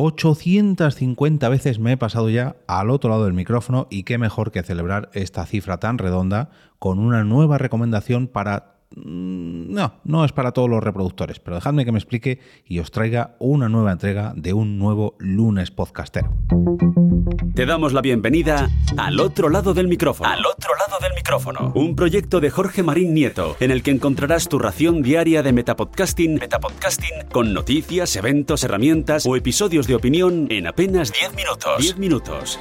850 veces me he pasado ya al otro lado del micrófono y qué mejor que celebrar esta cifra tan redonda con una nueva recomendación para... Mm, no, no es para todos los reproductores, pero dejadme que me explique y os traiga una nueva entrega de un nuevo lunes podcastero. Te damos la bienvenida al otro lado del micrófono. Al otro lado del micrófono. Un proyecto de Jorge Marín Nieto, en el que encontrarás tu ración diaria de metapodcasting, metapodcasting con noticias, eventos, herramientas o episodios de opinión en apenas 10 minutos. 10 minutos.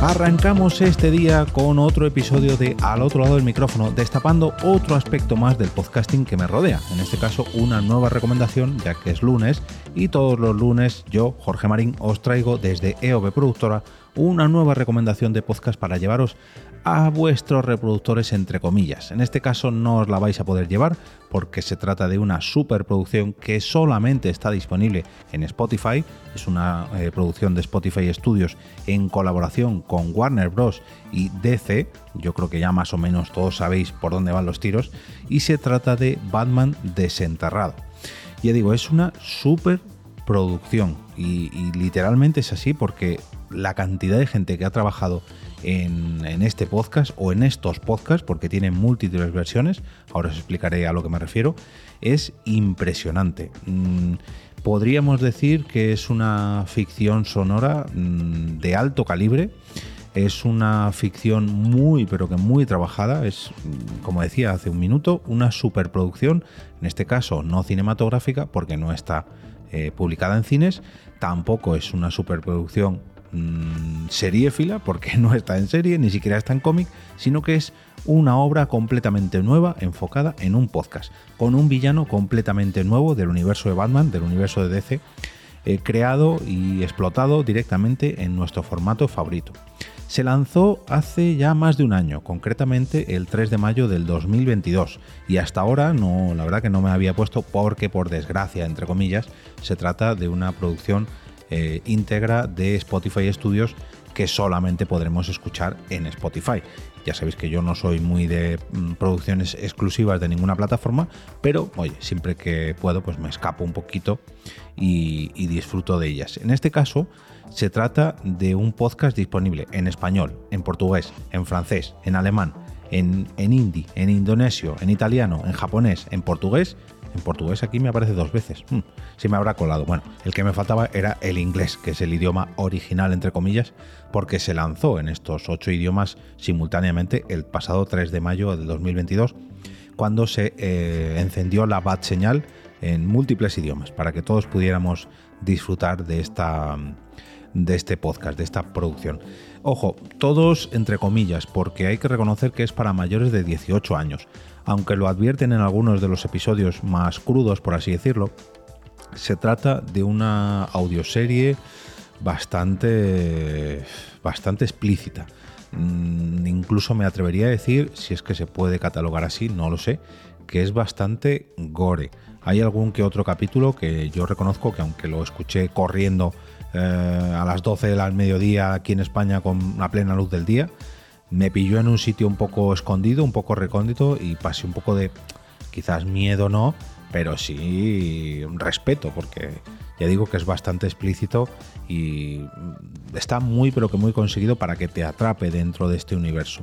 Arrancamos este día con otro episodio de Al otro lado del micrófono, destapando otro aspecto más del podcasting que me rodea. En este caso, una nueva recomendación, ya que es lunes, y todos los lunes yo, Jorge Marín, os traigo desde EOB Productora una nueva recomendación de podcast para llevaros a vuestros reproductores entre comillas. En este caso no os la vais a poder llevar porque se trata de una superproducción que solamente está disponible en Spotify. Es una eh, producción de Spotify Studios en colaboración con Warner Bros. y DC. Yo creo que ya más o menos todos sabéis por dónde van los tiros. Y se trata de Batman desenterrado. Ya digo, es una superproducción y, y literalmente es así porque la cantidad de gente que ha trabajado en, este podcast o en estos podcasts, porque tienen múltiples versiones, ahora os explicaré a lo que me refiero, es impresionante. Mm, podríamos decir que es una ficción sonora mm, de alto calibre. Es una ficción muy, pero que muy trabajada. Es, mm, como decía hace un minuto, una superproducción. En este caso, no cinematográfica, porque no está eh, publicada en cines. Tampoco es una superproducción mmm, seriéfila, porque no está en serie, ni siquiera está en cómic, sino que es una obra completamente nueva enfocada en un podcast, con un villano completamente nuevo del universo de Batman, del universo de DC, eh, creado y explotado directamente en nuestro formato favorito. Se lanzó hace ya más de un año, concretamente el 3 de mayo del 2022, y hasta ahora no, la verdad que no me había puesto porque por desgracia, entre comillas, se trata de una producción eh, íntegra de Spotify Studios que solamente podremos escuchar en Spotify. Ya sabéis que yo no soy muy de mm, producciones exclusivas de ninguna plataforma, pero oye, siempre que puedo pues me escapo un poquito y, disfruto de ellas. En este caso se trata de un podcast disponible en español, en portugués, en francés, en alemán, en, en hindi, en indonesio, en italiano, en japonés, en portugués en portugués aquí me aparece dos veces. Hmm, si me habrá colado. Bueno, el que me faltaba era el inglés, que es el idioma original, entre comillas, porque se lanzó en estos ocho idiomas simultáneamente el pasado 3 de mayo del 2022, cuando se eh, encendió la bat señal en múltiples idiomas, para que todos pudiéramos disfrutar de esta de este podcast, de esta producción. Ojo, todos entre comillas, porque hay que reconocer que es para mayores de 18 años aunque lo advierten en algunos de los episodios más crudos, por así decirlo, se trata de una audioserie bastante, bastante explícita. Mm, incluso me atrevería a decir, si es que se puede catalogar así, no lo sé, que es bastante gore. Hay algún que otro capítulo que yo reconozco que aunque lo escuché corriendo eh, a las 12 del mediodía aquí en España con la plena luz del día, me pilló en un sitio un poco escondido, un poco recóndito y pasé un poco de, quizás miedo no, pero sí respeto, porque ya digo que es bastante explícito y está muy pero que muy conseguido para que te atrape dentro de este universo.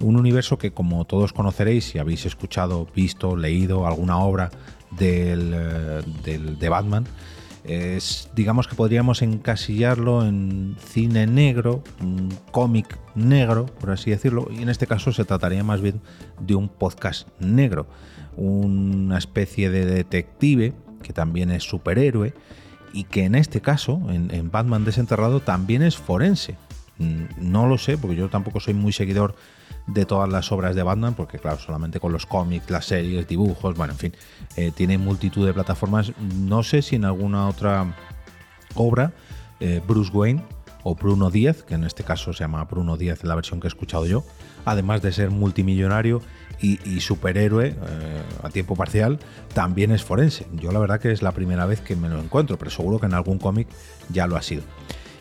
Un universo que como todos conoceréis, si habéis escuchado, visto, leído alguna obra del, eh, de Batman, es, digamos que podríamos encasillarlo en cine negro, un cómic negro, por así decirlo, y en este caso se trataría más bien de un podcast negro, una especie de detective que también es superhéroe y que en este caso, en, en Batman desenterrado, también es forense. Mm, no lo sé, porque yo tampoco soy muy seguidor de todas las obras de Batman, porque claro, solamente con los cómics, las series, dibujos, bueno, en fin, eh, tiene multitud de plataformas. No sé si en alguna otra obra eh, Bruce Wayne o Bruno Díaz, que en este caso se llama Bruno Díaz en la versión que he escuchado yo, además de ser multimillonario y, superhéroe eh, a tiempo parcial, también es forense. Yo la verdad que es la primera vez que me lo encuentro, pero seguro que en algún cómic ya lo ha sido.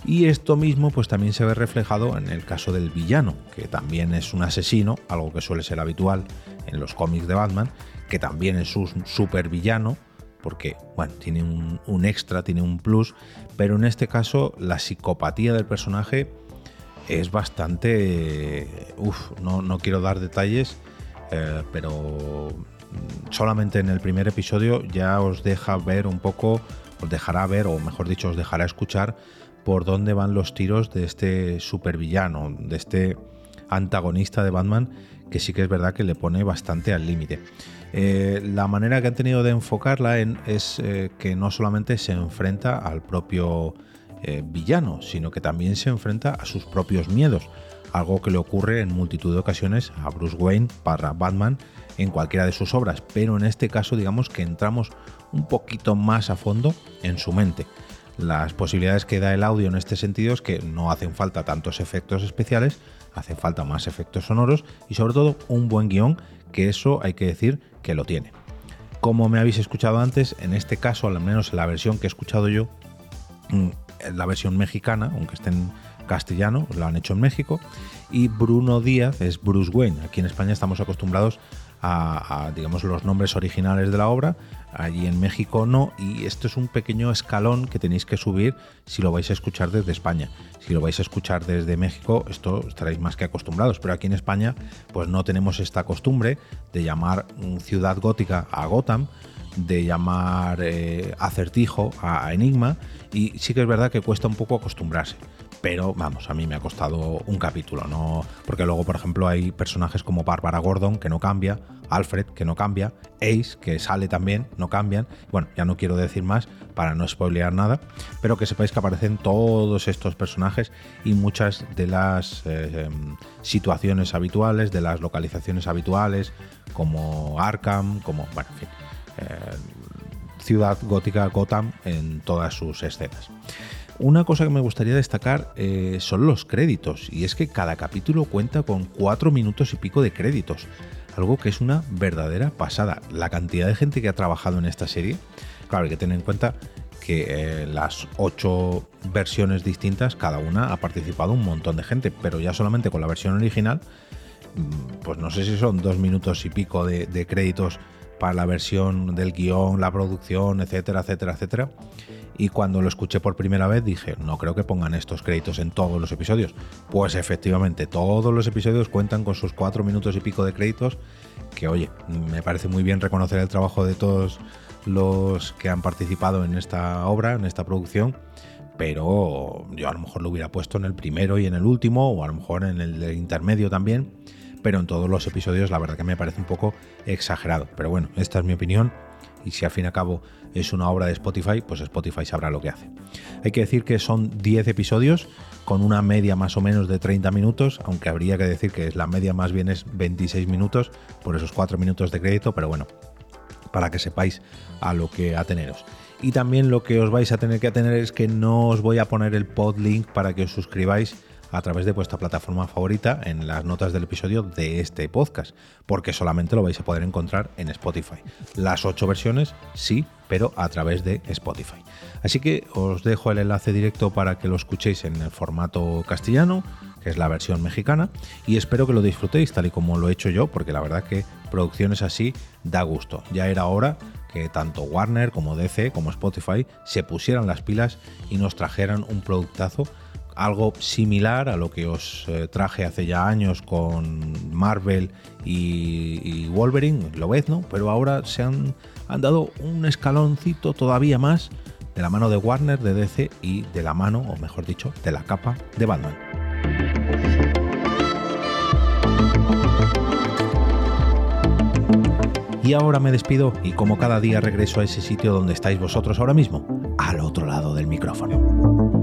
Y esto mismo pues también se ve reflejado en el caso del villano, que también es un asesino, algo que suele ser habitual en los cómics de Batman, que también es un supervillano, porque, bueno, tiene un, extra, tiene un plus, pero en este caso la psicopatía del personaje es bastante... Uf, no, no quiero dar detalles, eh, pero solamente en el primer episodio ya os deja ver un poco, os dejará ver, o mejor dicho, os dejará escuchar por dónde van los tiros de este supervillano, de este antagonista de Batman, que sí que es verdad que le pone bastante al límite. Eh, la manera que han tenido de enfocarla es eh, que no solamente se enfrenta al propio eh, villano, sino que también se enfrenta a sus propios miedos, algo que le ocurre en multitud de ocasiones a Bruce Wayne para Batman en cualquiera de sus obras, pero en este caso digamos que entramos un poquito más a fondo en su mente. Las posibilidades que da el audio en este sentido es que no hacen falta tantos efectos especiales, hacen falta más efectos sonoros y sobre todo un buen guion, que eso hay que decir que lo tiene. Como me habéis escuchado antes, en este caso, al menos en la versión que he escuchado yo, mm, la versión mexicana, aunque esté en castellano, lo han hecho en México, y Bruno Díaz es Bruce Wayne. Aquí en España estamos acostumbrados digamos, los nombres originales de la obra, allí en México no, y esto es un pequeño escalón que tenéis que subir si lo vais a escuchar desde España. Si lo vais a escuchar desde México, esto estaréis más que acostumbrados, pero aquí en España pues no tenemos esta costumbre de llamar ciudad gótica a Gotham, de llamar eh, acertijo a Enigma, y sí que es verdad que cuesta un poco acostumbrarse pero vamos, a mí me ha costado un capítulo, ¿no? Porque luego, por ejemplo, hay personajes como Bárbara Gordon, que no cambia, Alfred, que no cambia, Ace, que sale también, no cambian. Bueno, ya no quiero decir más para no spoilear nada, pero que sepáis que aparecen todos estos personajes y muchas de las eh, situaciones habituales, de las localizaciones habituales, como Arkham, como, bueno, en fin, eh, ciudad gótica Gotham en todas sus escenas. Una cosa que me gustaría destacar eh, son los créditos, y es que cada capítulo cuenta con cuatro minutos y pico de créditos, algo que es una verdadera pasada. La cantidad de gente que ha trabajado en esta serie, claro, hay que tener en cuenta que eh, las ocho versiones distintas, cada una ha participado un montón de gente, pero ya solamente con la versión original, mm, pues no sé si son dos minutos y pico de, de créditos para la versión del guion, la producción, etcétera, etcétera, etcétera. Y cuando lo escuché por primera vez dije, no creo que pongan estos créditos en todos los episodios. Pues efectivamente, todos los episodios cuentan con sus cuatro minutos y pico de créditos, que oye, me parece muy bien reconocer el trabajo de todos los que han participado en esta obra, en esta producción, pero yo a lo mejor lo hubiera puesto en el primero y en el último, o a lo mejor en el intermedio también, pero en todos los episodios la verdad que me parece un poco exagerado. Pero bueno, esta es mi opinión y si al fin y al cabo es una obra de Spotify, pues Spotify sabrá lo que hace. Hay que decir que son 10 episodios con una media más o menos de 30 minutos, aunque habría que decir que la media más bien es 26 minutos por esos 4 minutos de crédito, pero bueno, para que sepáis a lo que ateneros. Y también lo que os vais a tener que atener es que no os voy a poner el pod link para que os suscribáis a través de vuestra plataforma favorita en las notas del episodio de este podcast, porque solamente lo vais a poder encontrar en Spotify. Las ocho versiones sí, pero a través de Spotify. Así que os dejo el enlace directo para que lo escuchéis en el formato castellano, que es la versión mexicana, y espero que lo disfrutéis tal y como lo he hecho yo, porque la verdad que producciones así da gusto. Ya era hora que tanto Warner como DC como Spotify se pusieran las pilas y nos trajeran un productazo algo similar a lo que os eh, traje hace ya años con Marvel y, Wolverine, lo ves, ¿no? Pero ahora se han, han dado un escaloncito todavía más de la mano de Warner, de DC y de la mano, o mejor dicho, de la capa de Batman. Y ahora me despido y como cada día regreso a ese sitio donde estáis vosotros ahora mismo, al otro lado del micrófono.